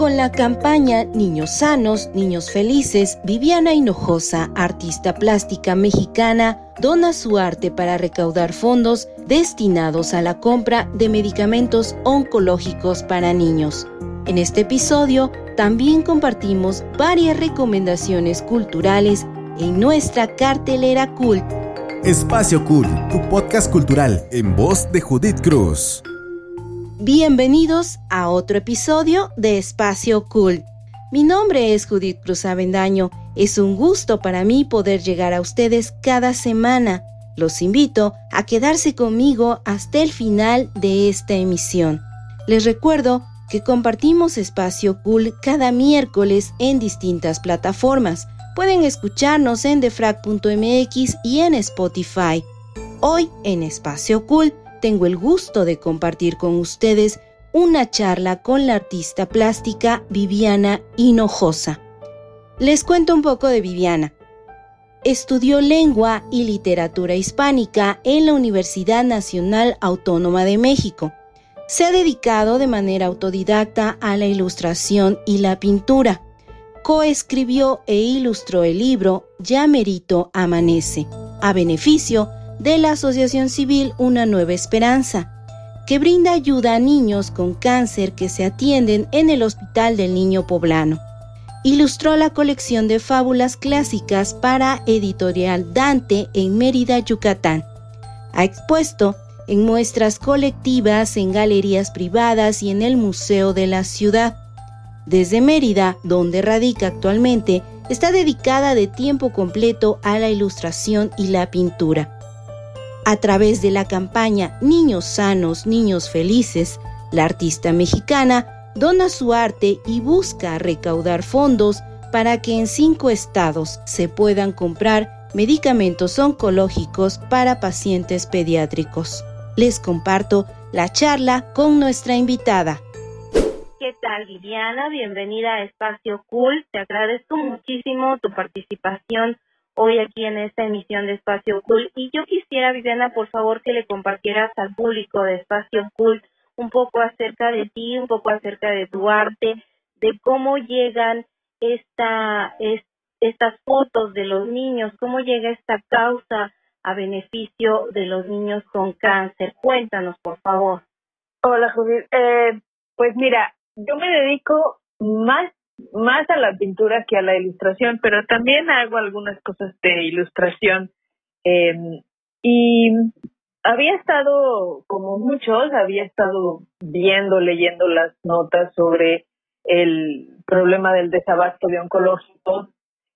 Con la campaña Niños Sanos, Niños Felices, Viviana Hinojosa, artista plástica mexicana, dona su arte para recaudar fondos destinados a la compra de medicamentos oncológicos para niños. En este episodio también compartimos varias recomendaciones culturales en nuestra cartelera Cult. Espacio Cult, tu podcast cultural en voz de Judith Cruz. Bienvenidos a otro episodio de Espacio Cool. Mi nombre es Judith Cruz Avendaño. Es un gusto para mí poder llegar a ustedes cada semana. Los invito a quedarse conmigo hasta el final de esta emisión. Les recuerdo que compartimos Espacio Cool cada miércoles en distintas plataformas. Pueden escucharnos en defrag.mx y en Spotify. Hoy en Espacio Cool tengo el gusto de compartir con ustedes una charla con la artista plástica Viviana Hinojosa. Les cuento un poco de Viviana. Estudió lengua y literatura hispánica en la Universidad Nacional Autónoma de México. Se ha dedicado de manera autodidacta a la ilustración y la pintura. Coescribió e ilustró el libro Ya Merito Amanece, a beneficio de la Asociación Civil Una Nueva Esperanza, que brinda ayuda a niños con cáncer que se atienden en el Hospital del Niño Poblano. Ilustró la colección de fábulas clásicas para Editorial Dante en Mérida, Yucatán. Ha expuesto en muestras colectivas, en galerías privadas y en el Museo de la Ciudad. Desde Mérida, donde radica actualmente, está dedicada de tiempo completo a la ilustración y la pintura. A través de la campaña Niños Sanos, Niños Felices, la artista mexicana dona su arte y busca recaudar fondos para que en cinco estados se puedan comprar medicamentos oncológicos para pacientes pediátricos. Les comparto la charla con nuestra invitada. ¿Qué tal, Viviana? Bienvenida a Espacio Cool. Te agradezco muchísimo tu participación hoy aquí en esta emisión de Espacio Cool. Y yo quisiera, Viviana, por favor, que le compartieras al público de Espacio Cool un poco acerca de ti, un poco acerca de tu arte, de cómo llegan esta, estas fotos de los niños, cómo llega esta causa a beneficio de los niños con cáncer. Cuéntanos, por favor. Hola, Judith. Eh, pues mira, yo me dedico más más a la pintura que a la ilustración, pero también hago algunas cosas de ilustración. Eh, y había estado, como muchos, había estado viendo, leyendo las notas sobre el problema del desabasto de oncológicos,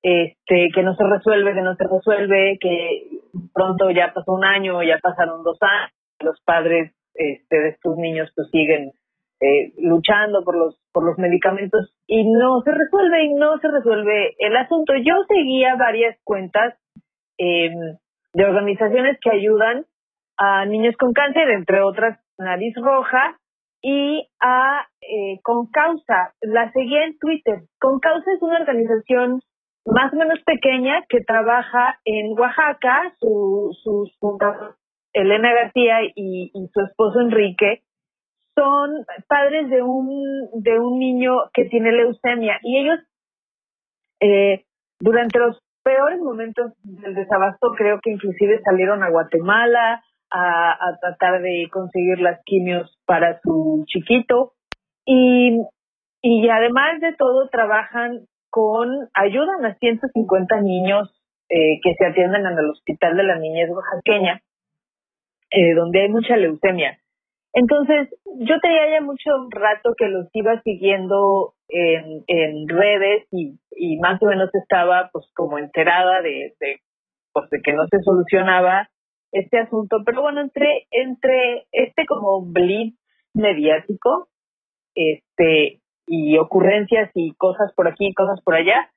este, que no se resuelve, que no se resuelve, que pronto ya pasó un año, ya pasaron dos años, los padres este, de estos niños pues siguen eh, luchando por los por los medicamentos y no se resuelve y no se resuelve el asunto. Yo seguía varias cuentas em, de organizaciones que ayudan a niños con cáncer, entre otras Nariz Roja y a eh, Concausa. La seguía en Twitter. Concausa es una organización más o menos pequeña que trabaja en Oaxaca. Su, su, Elena García y su esposo Enrique son padres de un, de un niño que tiene leucemia y ellos eh, durante los peores momentos del desabasto creo que inclusive salieron a Guatemala a, a tratar de conseguir las quimios para su chiquito y, y además de todo trabajan con, ayudan a 150 niños eh, que se atienden en el Hospital de la Niñez Oaxaqueña, eh, donde hay mucha leucemia. Entonces, yo tenía ya mucho rato que los iba siguiendo en, en redes y, y, más o menos estaba pues como enterada de, de, pues, de que no se solucionaba este asunto. Pero bueno, entre, entre este como blitz mediático este y ocurrencias y cosas por aquí, cosas por allá,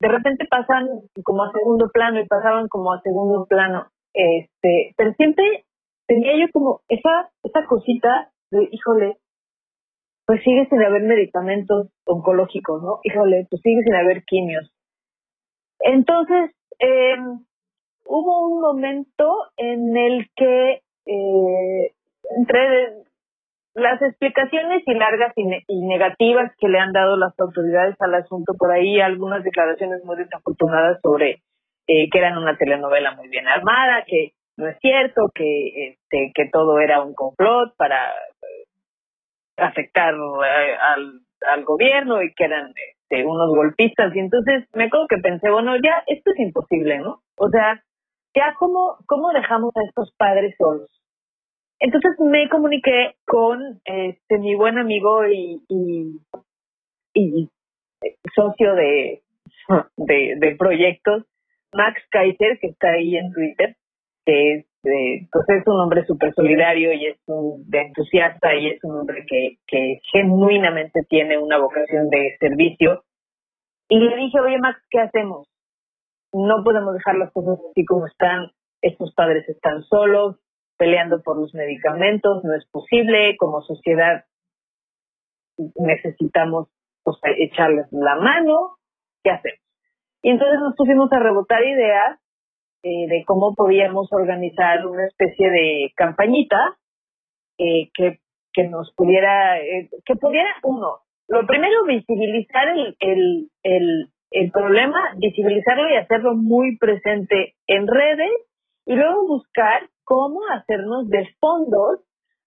de repente pasan como a segundo plano y pasaban como a segundo plano. Este, pero siempre tenía yo como esa, esa cosita de, híjole, pues sigue sin haber medicamentos oncológicos, ¿no? Híjole, pues sigue sin haber quimios. Entonces, eh, hubo un momento en el que eh, entré las explicaciones y largas y, negativas que le han dado las autoridades al asunto, por ahí algunas declaraciones muy desafortunadas sobre eh, que eran una telenovela muy bien armada, que no es cierto, que, este, que todo era un complot para eh, afectar eh, al, al gobierno y que eran este, unos golpistas. Y entonces me acuerdo que pensé, bueno, ya esto es imposible, ¿no? O sea, ya cómo, cómo dejamos a estos padres solos entonces me comuniqué con este mi buen amigo y, y, socio de, de, proyectos, Max Kaiser, que está ahí en Twitter, que es, pues es un hombre súper solidario y es un de entusiasta y es un hombre que, que genuinamente tiene una vocación de servicio. Y le dije, oye Max, ¿qué hacemos? No podemos dejar las cosas así como están, estos padres están solos, peleando por los medicamentos, no es posible, como sociedad necesitamos echarles la mano, ¿qué hacemos? Y entonces nos pusimos a rebotar ideas eh, de cómo podíamos organizar una especie de campañita eh, que, que nos pudiera, eh, que pudiera, uno, lo primero, visibilizar el, el, el, el problema, visibilizarlo y hacerlo muy presente en redes y luego buscar cómo hacernos de fondos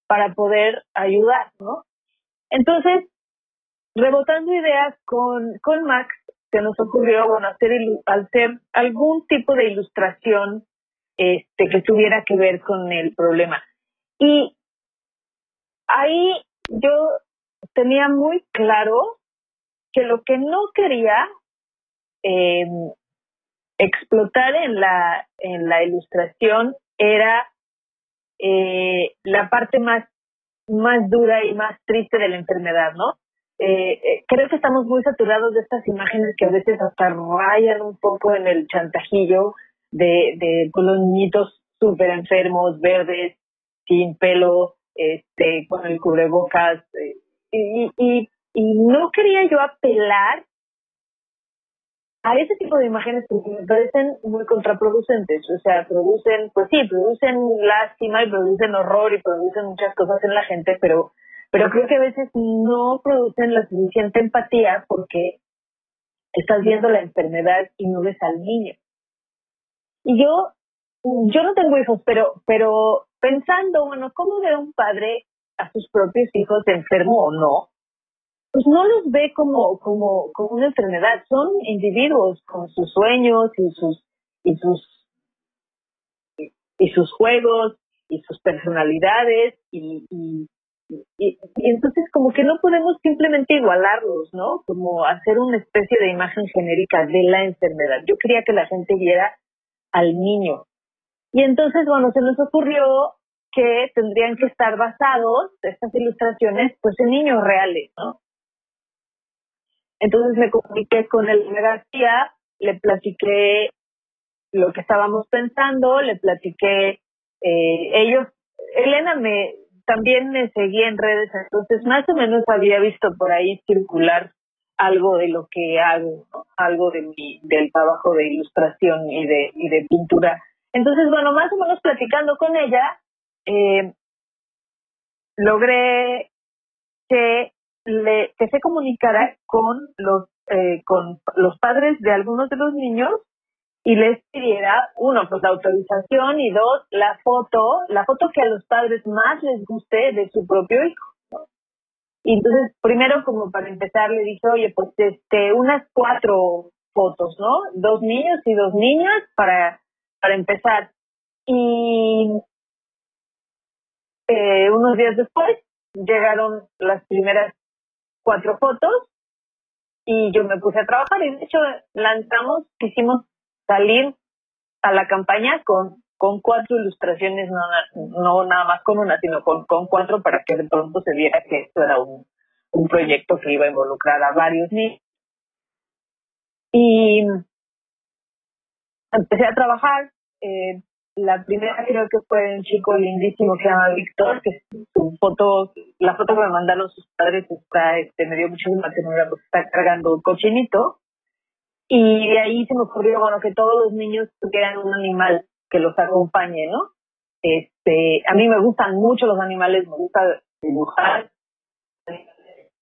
para poder ayudar, ¿no? Entonces, rebotando ideas con, con Max, se nos ocurrió, bueno, hacer, hacer algún tipo de ilustración este, que tuviera que ver con el problema. Y ahí yo tenía muy claro que lo que no quería eh, explotar en la, en la ilustración era eh, la parte más, más dura y más triste de la enfermedad, ¿no? Eh, eh, creo que estamos muy saturados de estas imágenes que a veces hasta rayan un poco en el chantajillo de, de los niñitos súper enfermos, verdes, sin pelo, este, con el cubrebocas. y, y, y no quería yo apelar a ese tipo de imágenes que me parecen muy contraproducentes. O sea, producen, pues sí, producen lástima y producen horror y producen muchas cosas en la gente, pero, pero creo que a veces no producen la suficiente empatía porque estás viendo la enfermedad y no ves al niño. Y yo, yo no tengo hijos, pero, pero pensando, bueno, ¿cómo ve un padre a sus propios hijos enfermo o no? pues no los ve como, como, como una enfermedad, son individuos con sus sueños y sus, y sus, y sus juegos y sus personalidades y, y, y, entonces como que no podemos simplemente igualarlos, ¿no? Como hacer una especie de imagen genérica de la enfermedad. Yo quería que la gente viera al niño. Y entonces, bueno, se nos ocurrió que tendrían que estar basados estas ilustraciones pues en niños reales, ¿no? Entonces me comuniqué con el García, le platiqué lo que estábamos pensando, le platiqué eh, ellos, Elena me también me seguía en redes, entonces más o menos había visto por ahí circular algo de lo que hago, algo de mi, del trabajo de ilustración y de, y de pintura. Entonces, bueno, más o menos platicando con ella, eh, logré que le, que se comunicara con los, eh, con los padres de algunos de los niños y les pidiera, uno, pues la autorización y dos, la foto, la foto que a los padres más les guste de su propio hijo. Y entonces, primero, como para empezar, le dije, oye, pues este, unas cuatro fotos, ¿no? Dos niños y dos niñas para, para empezar. Y eh, unos días después llegaron las primeras cuatro fotos y yo me puse a trabajar y de hecho lanzamos, quisimos salir a la campaña con, con cuatro ilustraciones, no, no nada más con una, sino con, con cuatro para que de pronto se viera que esto era un, un proyecto que iba a involucrar a varios niños. Y empecé a trabajar, eh, la primera creo que fue un chico lindísimo que se llama Víctor, que su foto, la foto que me mandaron sus padres está, este, me dio muchísima ternura porque está cargando un cochinito. Y de ahí se me ocurrió, bueno, que todos los niños tuvieran un animal que los acompañe, ¿no? Este, a mí me gustan mucho los animales, me gusta dibujar.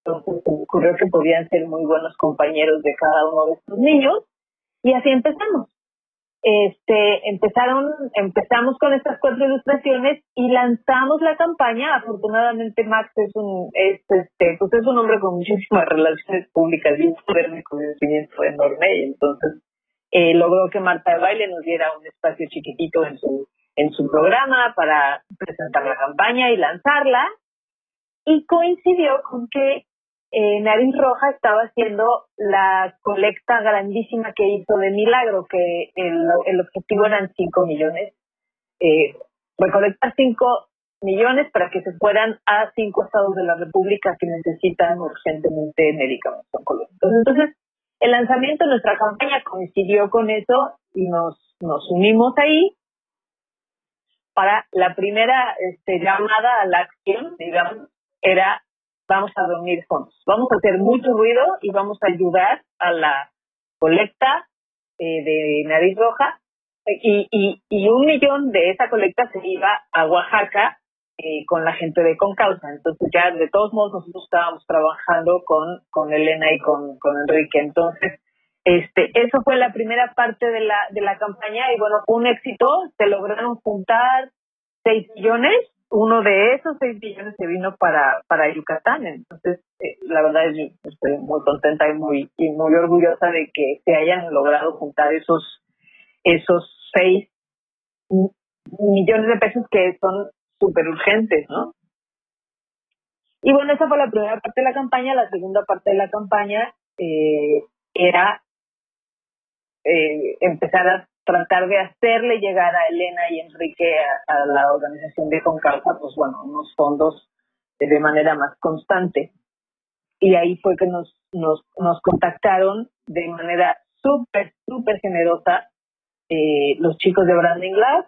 Entonces se me ocurrió que podían ser muy buenos compañeros de cada uno de estos niños y así empezamos. Este, empezaron, empezamos con estas cuatro ilustraciones y lanzamos la campaña. Afortunadamente Max es un, es, este, pues es un hombre con muchísimas relaciones públicas y un conocimiento enorme y entonces eh, logró que Marta de Baile nos diera un espacio chiquitito en su, en su programa para presentar la campaña y lanzarla. Y coincidió con que eh, Nariz Roja estaba haciendo la colecta grandísima que hizo de Milagro, que el, objetivo eran 5 millones. Eh, recolectar 5 millones para que se fueran a cinco estados de la República que necesitan urgentemente medicamentos oncológicos. Entonces, el lanzamiento de nuestra campaña coincidió con eso y nos, nos unimos ahí para la primera este, llamada a la acción, digamos, era vamos a reunir fondos, vamos a hacer mucho ruido y vamos a ayudar a la colecta eh, de nariz roja y, y, y, un millón de esa colecta se iba a Oaxaca eh, con la gente de Concausa. Entonces ya de todos modos nosotros estábamos trabajando con, con Elena y con, con Enrique. Entonces, este, eso fue la primera parte de la, de la campaña y bueno, un éxito. Se lograron juntar 6 millones. Uno de esos 6 millones se vino para, para Yucatán. Entonces, eh, la verdad es que estoy muy contenta y muy, y muy orgullosa de que se hayan logrado juntar esos, esos 6 millones de pesos que son súper urgentes, ¿no? Y bueno, esa fue la primera parte de la campaña. La segunda parte de la campaña eh, era eh, empezar a tratar de hacerle llegar a Elena y Enrique a, la organización de Concausa, pues bueno, unos fondos de manera más constante. Y ahí fue que nos, nos, nos contactaron de manera súper, súper generosa eh, los chicos de Branding Lab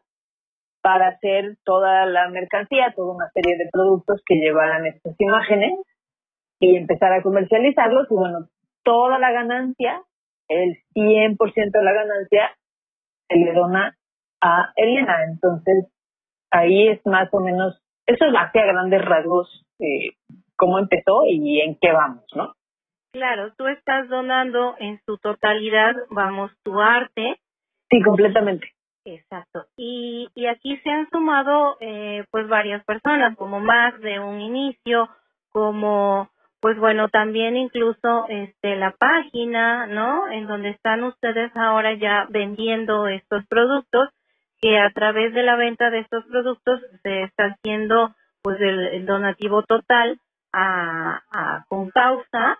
para hacer toda la mercancía, toda una serie de productos que llevaran estas imágenes y empezar a comercializarlos. Y bueno, toda la ganancia, el 100% de la ganancia, se le dona a Elena. Entonces, ahí es más o menos, eso es hacia grandes rasgos eh, cómo empezó y en qué vamos, ¿no? Claro, tú estás donando en su totalidad, vamos, tu arte. Sí, completamente. Exacto. Y, y aquí se han sumado eh, pues varias personas, como más de un inicio, como pues bueno, también incluso este la página, ¿no? En donde están ustedes ahora ya vendiendo estos productos, que a través de la venta de estos productos se está haciendo pues el, donativo total a, a con causa,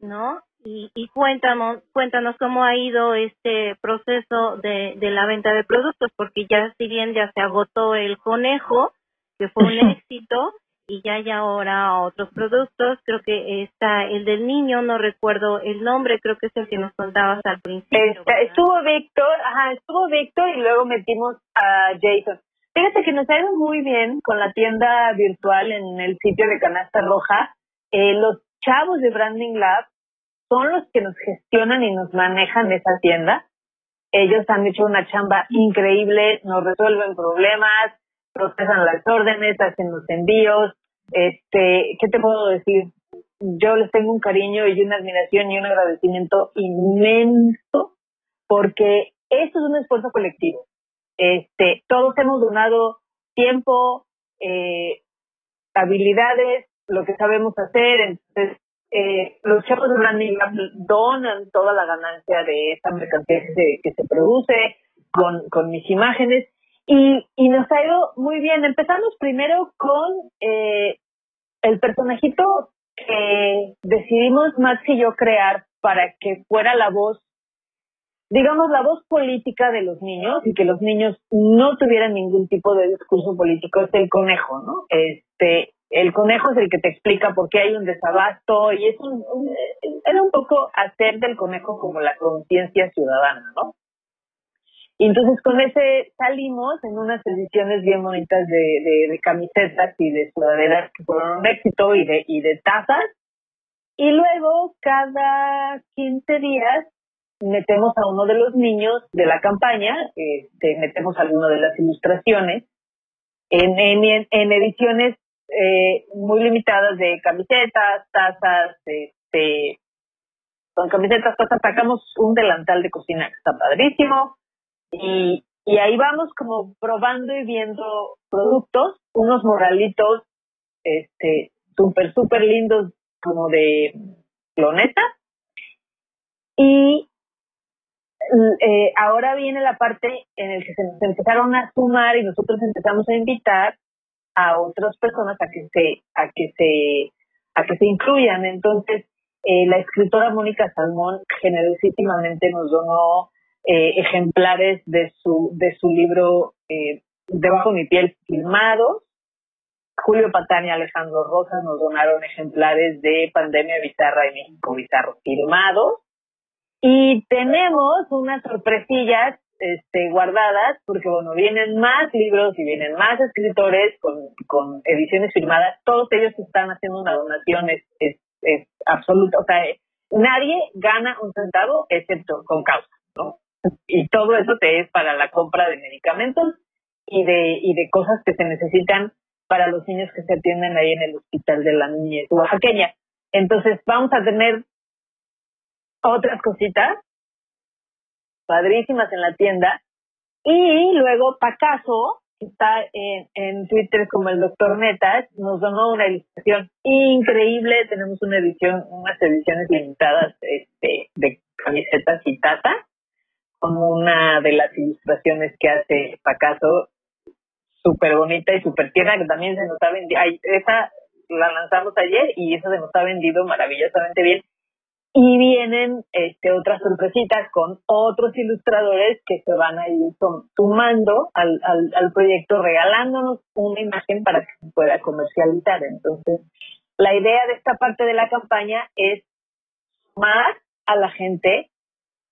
¿no? Y, y cuéntanos, cuéntanos cómo ha ido este proceso de, de la venta de productos, porque ya si bien ya se agotó el conejo, que fue un éxito, y ya hay ahora otros productos, creo que está el del niño, no recuerdo el nombre, creo que es el que nos contabas al principio. estuvo Víctor, ajá, estuvo Víctor y luego metimos a Jason. Fíjate que nos ha ido muy bien con la tienda virtual en el sitio de Canasta Roja. Eh, los chavos de Branding Lab son los que nos gestionan y nos manejan esa tienda. Ellos han hecho una chamba increíble, nos resuelven problemas, procesan las órdenes, hacen los envíos. Este, ¿qué te puedo decir? Yo les tengo un cariño y una admiración y un agradecimiento inmenso porque esto es un esfuerzo colectivo. Este, todos hemos donado tiempo, eh, habilidades, lo que sabemos hacer, entonces eh, los chefs de branding donan toda la ganancia de esta mercancía que se, produce con, con mis imágenes y, y nos ha ido muy bien. Empezamos primero con eh, el personajito que decidimos Max y yo crear para que fuera la voz, digamos, la voz política de los niños y que los niños no tuvieran ningún tipo de discurso político, es el conejo, ¿no? Este, el conejo es el que te explica por qué hay un desabasto y es un, era un poco hacer del conejo como la conciencia ciudadana, ¿no? Y entonces con ese salimos en unas ediciones bien bonitas de, camisetas y de sudaderas que fueron un éxito y de, y de tazas. Y luego cada 15 días metemos a uno de los niños de la campaña, este, metemos alguno de las ilustraciones en, en, en ediciones eh, muy limitadas de camisetas, tazas, este, con camisetas, tazas, sacamos un delantal de cocina que está padrísimo y, ahí vamos como probando y viendo productos, unos moralitos, este, súper, súper lindos como de cloneta y eh, ahora viene la parte en la que se empezaron a sumar y nosotros empezamos a invitar a otras personas a que se a que se a que se incluyan. Entonces eh, la escritora Mónica Salmón generosísimamente nos donó eh, ejemplares de su de su libro debajo de mi piel filmados. Julio Patán y Alejandro Rosas nos donaron ejemplares de Pandemia Bizarra y México Bizarro firmados y tenemos unas sorpresillas este, guardadas, porque bueno, vienen más libros y vienen más escritores con, con ediciones firmadas, todos ellos están haciendo una donación, es, es, es absoluta, o sea, nadie gana un centavo excepto con causa, ¿no? Y todo eso te es para la compra de medicamentos y de, y de cosas que se necesitan para los niños que se atienden ahí en el hospital de la niñez oaxaqueña. Entonces vamos a tener otras cositas padrísimas en la tienda. Y luego Pacaso, que está en, en Twitter como el doctor Metas, nos donó una ilustración increíble. Tenemos una edición, unas ediciones limitadas este, de camisetas y tata, como una de las ilustraciones que hace Pacaso, súper bonita y súper tierna, que también se nos ha vendido. Esa la lanzamos ayer y esa se nos ha vendido maravillosamente bien y vienen este, otras sorpresitas con otros ilustradores que se van a ir sumando al, al, proyecto, regalándonos una imagen para que se pueda comercializar. Entonces, la idea de esta parte de la campaña es más a la gente,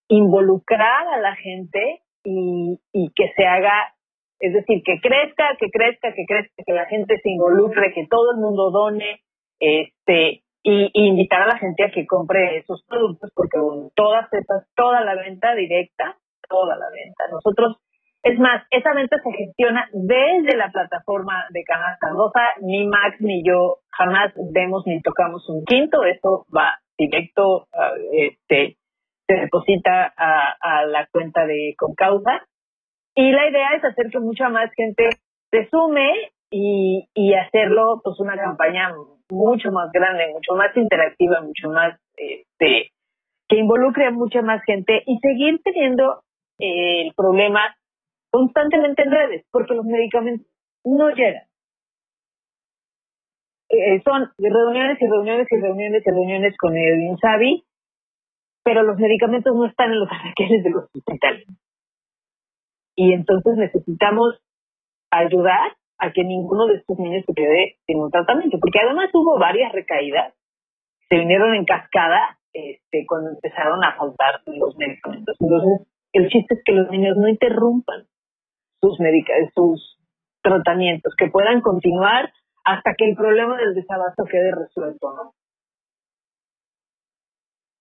involucrar a la gente y, que se haga, es decir, que crezca, que crezca, que crezca, que la gente se involucre, que todo el mundo done, este, y, invitar a la gente a que compre esos productos porque bueno, todas esas, toda la venta directa, toda la venta. Nosotros, es más, esa venta se gestiona desde la plataforma de Canasta Rosa, ni Max ni yo jamás vemos ni tocamos un quinto, eso va directo, este, se deposita a, a la cuenta de Concausa. Y la idea es hacer que mucha más gente se sume y, y hacerlo pues una campaña mucho más grande, mucho más interactiva, mucho más este que involucre a mucha más gente y seguir teniendo eh, el problema constantemente en redes, porque los medicamentos no llegan. Eh, son reuniones y reuniones y reuniones y reuniones con el INSABI, pero los medicamentos no están en los arqueles de los hospitales. Y entonces necesitamos ayudar a que ninguno de estos niños se quede sin un tratamiento, porque además hubo varias recaídas, se vinieron en cascada este, cuando empezaron a faltar los medicamentos. Entonces, el chiste es que los niños no interrumpan sus, sus tratamientos, que puedan continuar hasta que el problema del desabasto quede resuelto, ¿no?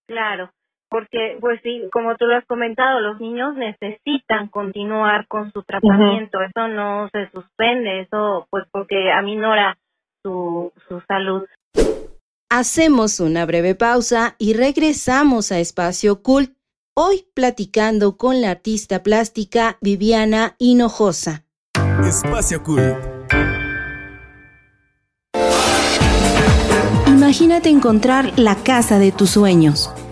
Claro porque pues sí, como tú lo has comentado, los niños necesitan continuar con su tratamiento, eso no se suspende, eso pues porque aminora su, su salud. Hacemos una breve pausa y regresamos a Espacio Cult, hoy platicando con la artista plástica Viviana Hinojosa. Espacio Cult. Imagínate encontrar la casa de tus sueños.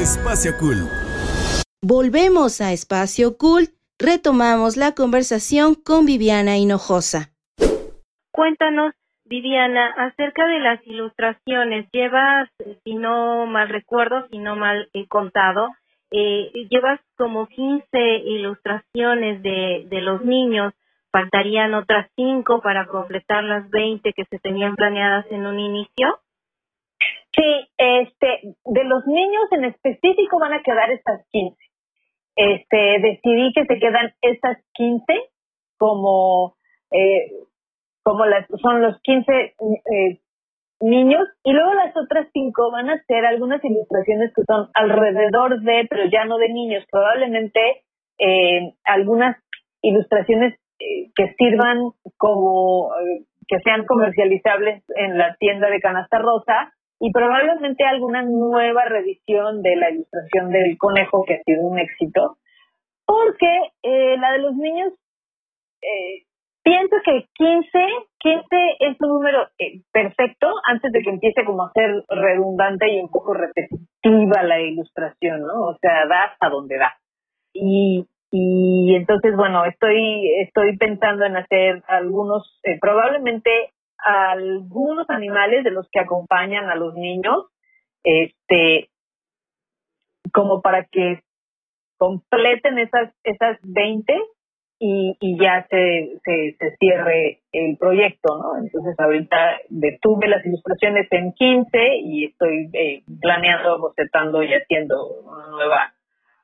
Espacio Cool. Volvemos a Espacio Cool, retomamos la conversación con Viviana Hinojosa. Cuéntanos, Viviana, acerca de las ilustraciones. Llevas, si no mal recuerdo, si no mal he contado, eh, llevas como 15 ilustraciones de, de los niños. Faltarían otras 5 para completar las 20 que se tenían planeadas en un inicio. Sí, este, de los niños en específico van a quedar estas 15. Este, decidí que se quedan estas 15 como, eh, como las, son los 15 eh, niños y luego las otras 5 van a ser algunas ilustraciones que son alrededor de, pero ya no de niños, probablemente eh, algunas ilustraciones eh, que sirvan como, que sean comercializables en la tienda de canasta rosa y probablemente alguna nueva revisión de la ilustración del conejo que ha sido un éxito, porque eh, la de los niños, eh, pienso que 15, 15 es un número eh, perfecto antes de que empiece como a ser redundante y un poco repetitiva la ilustración, ¿no? O sea, da hasta donde da. Y, y entonces, bueno, estoy, estoy pensando en hacer algunos, eh, probablemente algunos animales de los que acompañan a los niños, este, como para que completen esas, esas 20 y, y ya se, se, se cierre el proyecto, ¿no? Entonces ahorita detuve las ilustraciones en 15 y estoy eh, planeando, bocetando y haciendo una nueva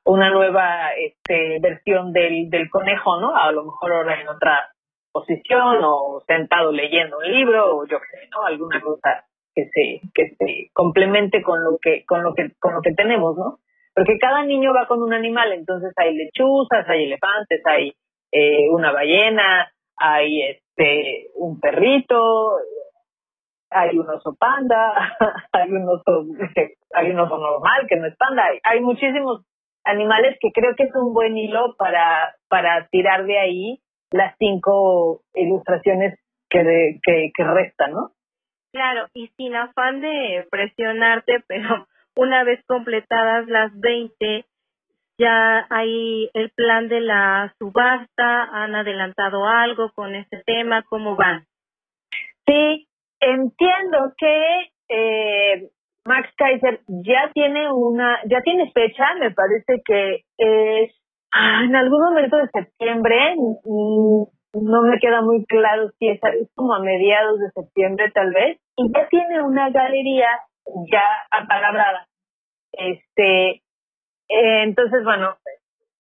una nueva este, versión del, del conejo, ¿no? A lo mejor ahora en otra posición o sentado leyendo un libro o yo qué sé, ¿no? Alguna cosa que se que se complemente con lo que con lo que con lo que tenemos, ¿no? Porque cada niño va con un animal, entonces hay lechuzas, hay elefantes, hay eh, una ballena, hay este un perrito, hay un oso panda, hay un oso hay un oso normal que no es panda, hay, hay muchísimos animales que creo que es un buen hilo para para tirar de ahí las cinco ilustraciones que, que, que restan, ¿no? Claro, y sin afán de presionarte, pero una vez completadas las 20, ya hay el plan de la subasta, han adelantado algo con este tema, ¿cómo van? Sí, entiendo que eh, Max Kaiser ya tiene una, ya tiene fecha, me parece que es en algún momento de septiembre, mm, no me queda muy claro si es, como a mediados de septiembre tal vez, y ya tiene una galería ya apalabrada. Este, eh, entonces, bueno,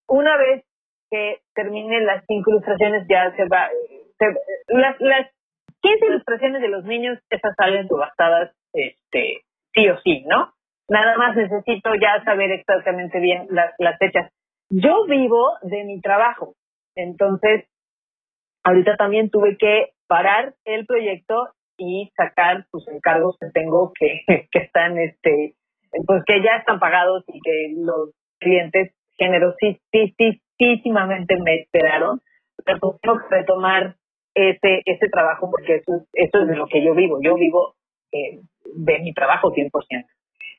una vez que termine las cinco ilustraciones ya se va, las, las 15 ilustraciones de los niños, esas salen subastadas, este, sí o sí, ¿no? Nada más necesito ya saber exactamente bien las fechas. Yo vivo de mi trabajo, entonces ahorita también tuve que parar el proyecto y sacar sus encargos que tengo que, que están, este, pues que ya están pagados y que los clientes generosísimamente me esperaron, pero pues tengo que retomar ese, ese trabajo porque eso, eso es de lo que yo vivo. Yo vivo eh, de mi trabajo 100%.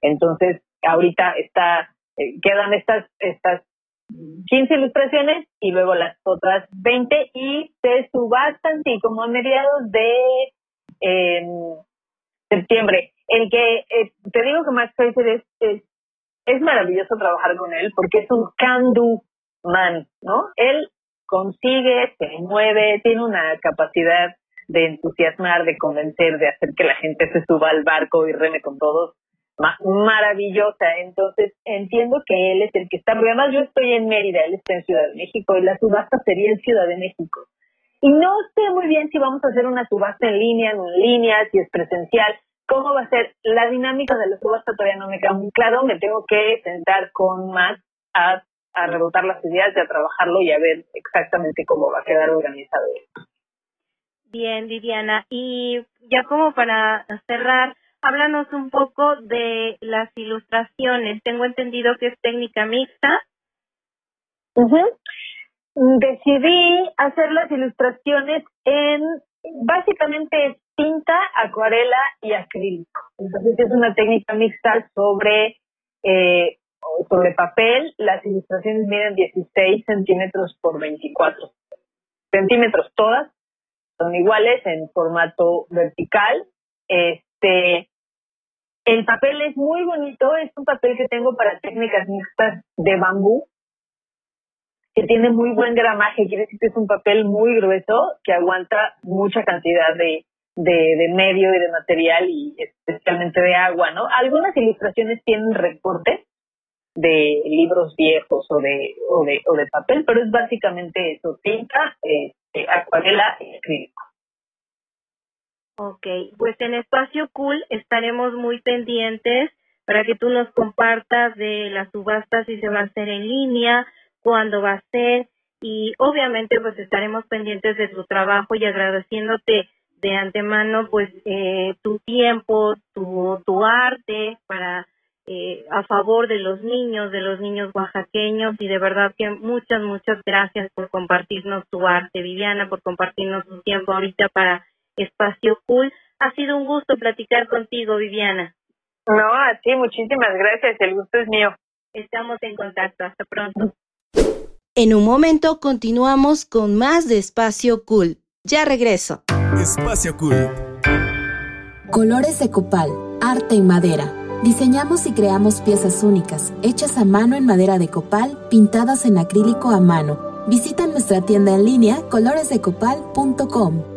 Entonces, ahorita está, eh, quedan estas, estas 15 ilustraciones y luego las otras 20 y se subastan, sí, como a mediados de eh, septiembre. El que eh, te digo que Max Kaiser es, es, es maravilloso trabajar con él porque es un can-do man, ¿no? Él consigue, se mueve, tiene una capacidad de entusiasmar, de convencer, de hacer que la gente se suba al barco y reme con todos maravillosa. Entonces entiendo que él es el que está, porque además yo estoy en Mérida, él está en Ciudad de México y la subasta sería en Ciudad de México. Y no sé muy bien si vamos a hacer una subasta en línea, no en línea, si es presencial, cómo va a ser la dinámica de la subasta todavía no me queda muy claro, me tengo que sentar con Max a, a rebotar las ideas y a trabajarlo y a ver exactamente cómo va a quedar organizado esto. Bien, Viviana. Y ya como para cerrar, háblanos un poco de las ilustraciones. Tengo entendido que es técnica mixta. Decidí hacer las ilustraciones en básicamente tinta, acuarela y acrílico. Entonces es una técnica mixta sobre eh, sobre papel. Las ilustraciones miden 16 centímetros por 24 centímetros todas son iguales en formato vertical. Este, el papel es muy bonito, es un papel que tengo para técnicas mixtas de bambú, que tiene muy buen gramaje, quiere decir que es un papel muy grueso que aguanta mucha cantidad de, de, medio y de material y especialmente de agua, ¿no? Algunas ilustraciones tienen recortes de libros viejos o de, o de, o de papel, pero es básicamente eso, tinta, eh, acuarela y acrílico. Ok, pues en Espacio Cool estaremos muy pendientes para que tú nos compartas de la subasta si se va a hacer en línea, cuándo va a ser y obviamente pues estaremos pendientes de tu trabajo y agradeciéndote de antemano pues eh, tu tiempo, tu, tu arte para eh, a favor de los niños, de los niños oaxaqueños y de verdad que muchas, muchas gracias por compartirnos tu arte, Viviana, por compartirnos tu tiempo ahorita para Espacio Cool. Ha sido un gusto platicar contigo, Viviana. No, a ti, muchísimas gracias, el gusto es mío. Estamos en contacto, hasta pronto. En un momento continuamos con más de Espacio Cool. Ya regreso. Espacio Cool. Colores de copal, arte en madera Diseñamos y creamos piezas únicas, hechas a mano en madera de copal, pintadas en acrílico a mano. Visita nuestra tienda en línea coloresdecopal.com.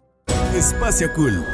Espacio Cool.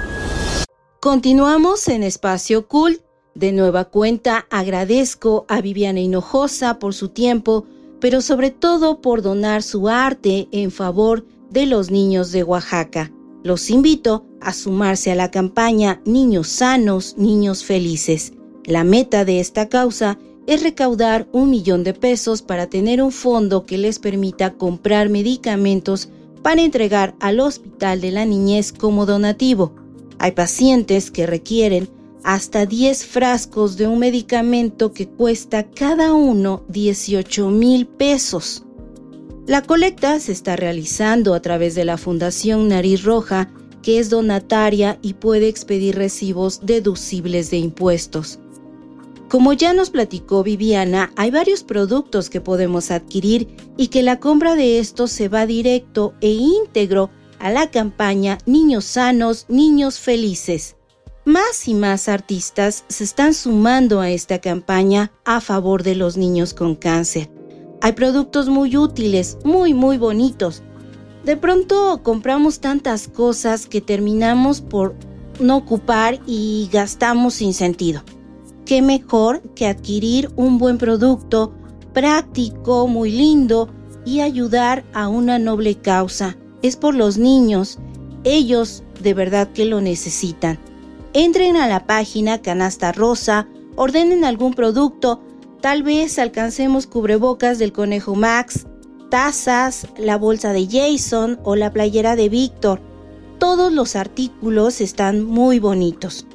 Continuamos en Espacio Cool. De nueva cuenta agradezco a Viviana Hinojosa por su tiempo, pero sobre todo por donar su arte en favor de los niños de Oaxaca. Los invito a sumarse a la campaña Niños Sanos, Niños Felices. La meta de esta causa es recaudar un millón de pesos para tener un fondo que les permita comprar medicamentos para entregar al Hospital de la Niñez como donativo. Hay pacientes que requieren hasta 10 frascos de un medicamento que cuesta cada uno 18 mil pesos. La colecta se está realizando a través de la Fundación Nariz Roja, que es donataria y puede expedir recibos deducibles de impuestos. Como ya nos platicó Viviana, hay varios productos que podemos adquirir y que la compra de estos se va directo e íntegro a la campaña Niños Sanos, Niños Felices. Más y más artistas se están sumando a esta campaña a favor de los niños con cáncer. Hay productos muy útiles, muy muy bonitos. De pronto compramos tantas cosas que terminamos por no ocupar y gastamos sin sentido. ¿Qué mejor que adquirir un buen producto práctico, muy lindo y ayudar a una noble causa? Es por los niños. Ellos de verdad que lo necesitan. Entren a la página Canasta Rosa, ordenen algún producto, tal vez alcancemos cubrebocas del Conejo Max, tazas, la bolsa de Jason o la playera de Víctor. Todos los artículos están muy bonitos.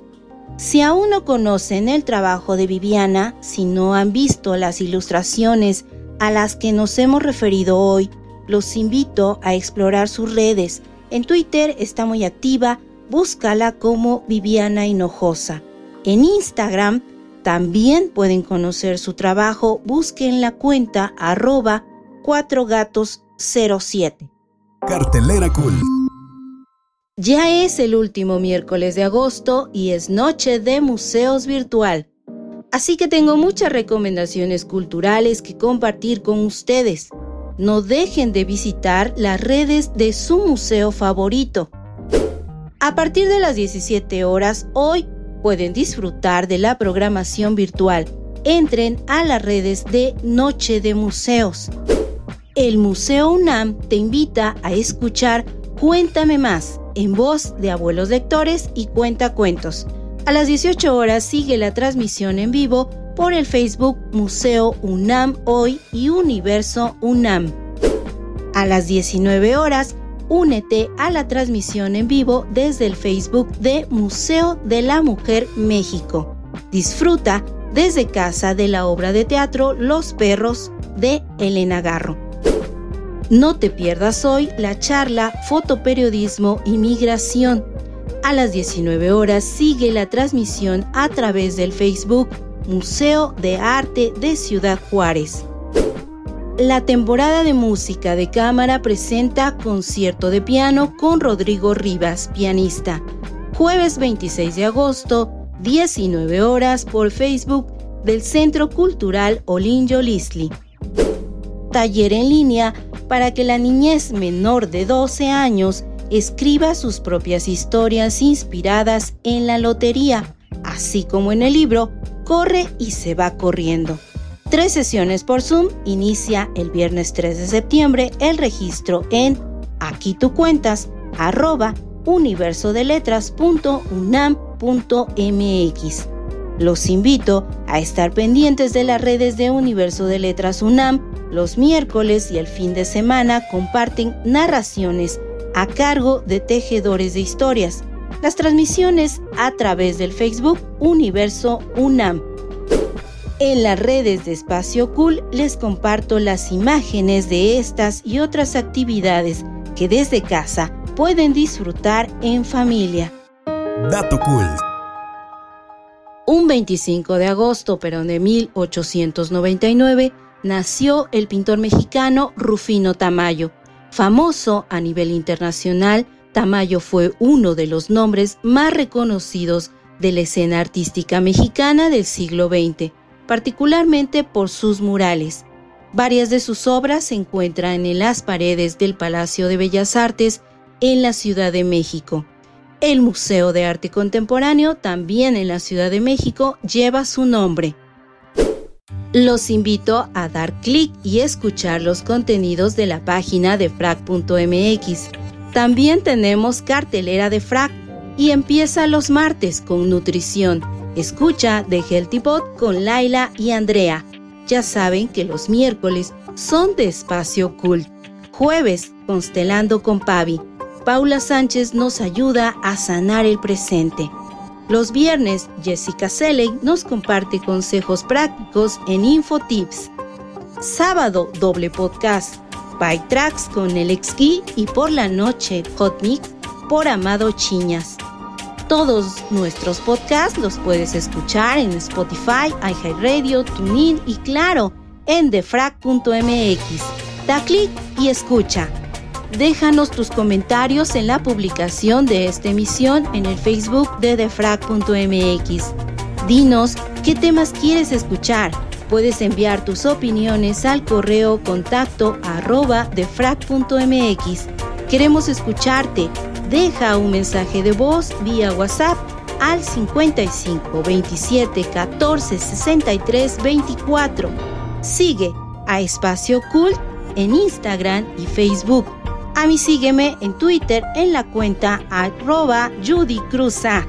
Si aún no conocen el trabajo de Viviana, si no han visto las ilustraciones a las que nos hemos referido hoy, los invito a explorar sus redes. En Twitter está muy activa búscala como Viviana Hinojosa. En Instagram también pueden conocer su trabajo, busquen la cuenta arroba 4gatos07. Cartelera Cool. Ya es el último miércoles de agosto y es noche de museos virtual. Así que tengo muchas recomendaciones culturales que compartir con ustedes. No dejen de visitar las redes de su museo favorito. A partir de las 17 horas hoy pueden disfrutar de la programación virtual. Entren a las redes de Noche de Museos. El Museo UNAM te invita a escuchar Cuéntame más en voz de abuelos lectores y cuenta cuentos. A las 18 horas sigue la transmisión en vivo por el Facebook Museo UNAM Hoy y Universo UNAM. A las 19 horas únete a la transmisión en vivo desde el Facebook de Museo de la Mujer México. Disfruta desde casa de la obra de teatro Los Perros de Elena Garro. No te pierdas hoy la charla Fotoperiodismo y Migración. A las 19 horas sigue la transmisión a través del Facebook Museo de Arte de Ciudad Juárez. La temporada de música de cámara presenta concierto de piano con Rodrigo Rivas, pianista. Jueves 26 de agosto, 19 horas por Facebook del Centro Cultural Olinjo Lisli. Taller en línea para que la niñez menor de 12 años escriba sus propias historias inspiradas en la lotería, así como en el libro Corre y se va corriendo. Tres sesiones por Zoom. Inicia el viernes 3 de septiembre el registro en aquí tu cuentas arroba universodeletras.unam.mx. Los invito a estar pendientes de las redes de Universo de Letras UNAM. Los miércoles y el fin de semana comparten narraciones a cargo de tejedores de historias. Las transmisiones a través del Facebook Universo UNAM. En las redes de Espacio Cool les comparto las imágenes de estas y otras actividades que desde casa pueden disfrutar en familia. Dato Cool. Un 25 de agosto, pero de 1899, nació el pintor mexicano Rufino Tamayo. Famoso a nivel internacional, Tamayo fue uno de los nombres más reconocidos de la escena artística mexicana del siglo XX particularmente por sus murales. Varias de sus obras se encuentran en las paredes del Palacio de Bellas Artes en la Ciudad de México. El Museo de Arte Contemporáneo, también en la Ciudad de México, lleva su nombre. Los invito a dar clic y escuchar los contenidos de la página de frac.mx. También tenemos cartelera de frac y empieza los martes con nutrición Escucha de Healthy Pot con Laila y Andrea. Ya saben que los miércoles son de espacio cult. Jueves, constelando con Pavi. Paula Sánchez nos ayuda a sanar el presente. Los viernes, Jessica Selig nos comparte consejos prácticos en InfoTips. Sábado, doble podcast. Bike Tracks con el Exki y por la noche, Hot Mix por Amado Chiñas. Todos nuestros podcasts los puedes escuchar en Spotify, iHeartRadio, TuneIn y claro, en defrag.mx. Da clic y escucha. Déjanos tus comentarios en la publicación de esta emisión en el Facebook de defrag.mx. Dinos qué temas quieres escuchar. Puedes enviar tus opiniones al correo contacto arroba defrag.mx. Queremos escucharte. Deja un mensaje de voz vía WhatsApp al 55 27 14 63 24. Sigue a Espacio Cult en Instagram y Facebook. A mí sígueme en Twitter en la cuenta arroba Judy Cruza.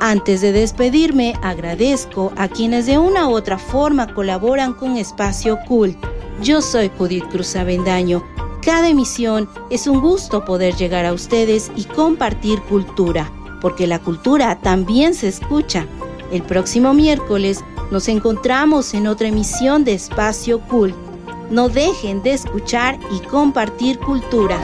Antes de despedirme, agradezco a quienes de una u otra forma colaboran con Espacio Cult. Yo soy Judith Cruz Avendaño. Cada emisión es un gusto poder llegar a ustedes y compartir cultura, porque la cultura también se escucha. El próximo miércoles nos encontramos en otra emisión de Espacio Cult. No dejen de escuchar y compartir cultura.